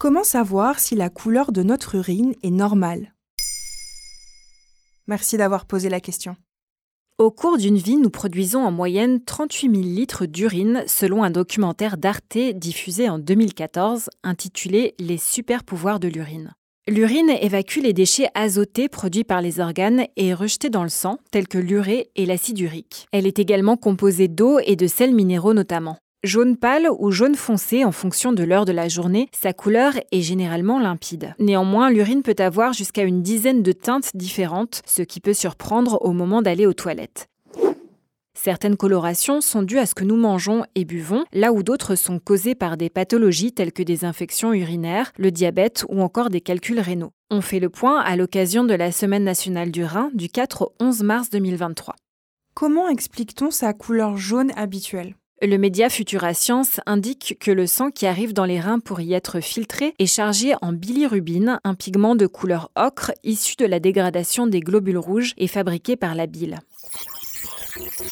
Comment savoir si la couleur de notre urine est normale? Merci d'avoir posé la question. Au cours d'une vie, nous produisons en moyenne 38 000 litres d'urine selon un documentaire d'Arte diffusé en 2014 intitulé Les super pouvoirs de l'urine. L'urine évacue les déchets azotés produits par les organes et rejetés dans le sang, tels que l'urée et l'acide urique. Elle est également composée d'eau et de sels minéraux notamment. Jaune pâle ou jaune foncé en fonction de l'heure de la journée, sa couleur est généralement limpide. Néanmoins, l'urine peut avoir jusqu'à une dizaine de teintes différentes, ce qui peut surprendre au moment d'aller aux toilettes. Certaines colorations sont dues à ce que nous mangeons et buvons, là où d'autres sont causées par des pathologies telles que des infections urinaires, le diabète ou encore des calculs rénaux. On fait le point à l'occasion de la Semaine nationale du Rhin du 4 au 11 mars 2023. Comment explique-t-on sa couleur jaune habituelle? Le média Futura Science indique que le sang qui arrive dans les reins pour y être filtré est chargé en bilirubine, un pigment de couleur ocre issu de la dégradation des globules rouges et fabriqué par la bile.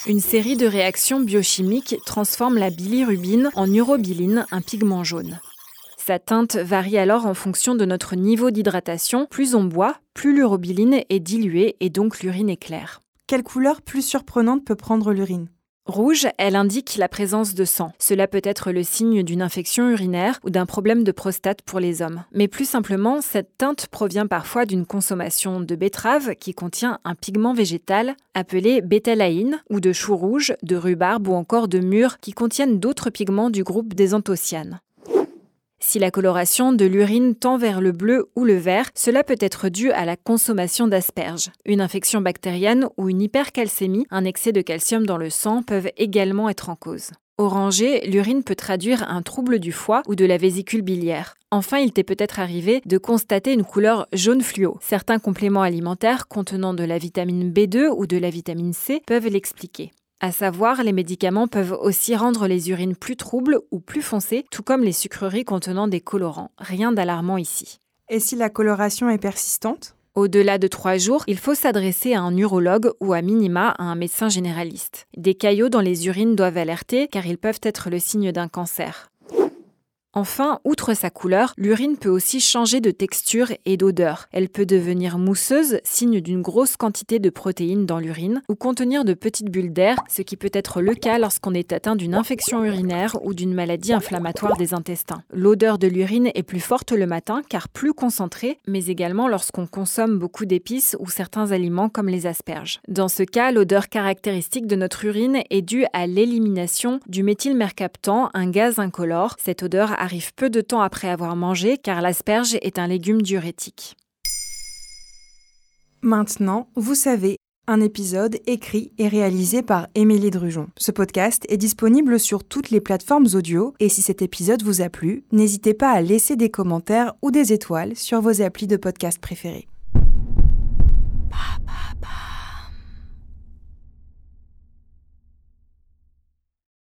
Une série de réactions biochimiques transforme la bilirubine en urobiline, un pigment jaune. Sa teinte varie alors en fonction de notre niveau d'hydratation. Plus on boit, plus l'urobiline est diluée et donc l'urine est claire. Quelle couleur plus surprenante peut prendre l'urine? Rouge, elle indique la présence de sang. Cela peut être le signe d'une infection urinaire ou d'un problème de prostate pour les hommes. Mais plus simplement, cette teinte provient parfois d'une consommation de betterave qui contient un pigment végétal appelé bétalaïne ou de choux rouges, de rhubarbe ou encore de mûres qui contiennent d'autres pigments du groupe des anthocyanes. Si la coloration de l'urine tend vers le bleu ou le vert, cela peut être dû à la consommation d'asperges. Une infection bactérienne ou une hypercalcémie, un excès de calcium dans le sang, peuvent également être en cause. Orangé, l'urine peut traduire un trouble du foie ou de la vésicule biliaire. Enfin, il t'est peut-être arrivé de constater une couleur jaune fluo. Certains compléments alimentaires contenant de la vitamine B2 ou de la vitamine C peuvent l'expliquer. À savoir, les médicaments peuvent aussi rendre les urines plus troubles ou plus foncées, tout comme les sucreries contenant des colorants. Rien d'alarmant ici. Et si la coloration est persistante? Au-delà de trois jours, il faut s'adresser à un urologue ou à minima à un médecin généraliste. Des caillots dans les urines doivent alerter car ils peuvent être le signe d'un cancer. Enfin, outre sa couleur, l'urine peut aussi changer de texture et d'odeur. Elle peut devenir mousseuse, signe d'une grosse quantité de protéines dans l'urine, ou contenir de petites bulles d'air, ce qui peut être le cas lorsqu'on est atteint d'une infection urinaire ou d'une maladie inflammatoire des intestins. L'odeur de l'urine est plus forte le matin car plus concentrée, mais également lorsqu'on consomme beaucoup d'épices ou certains aliments comme les asperges. Dans ce cas, l'odeur caractéristique de notre urine est due à l'élimination du méthylmercaptan, un gaz incolore. Cette odeur arrive peu de temps après avoir mangé car l'asperge est un légume diurétique. Maintenant, vous savez, un épisode écrit et réalisé par Émilie Drujon. Ce podcast est disponible sur toutes les plateformes audio et si cet épisode vous a plu, n'hésitez pas à laisser des commentaires ou des étoiles sur vos applis de podcast préférés.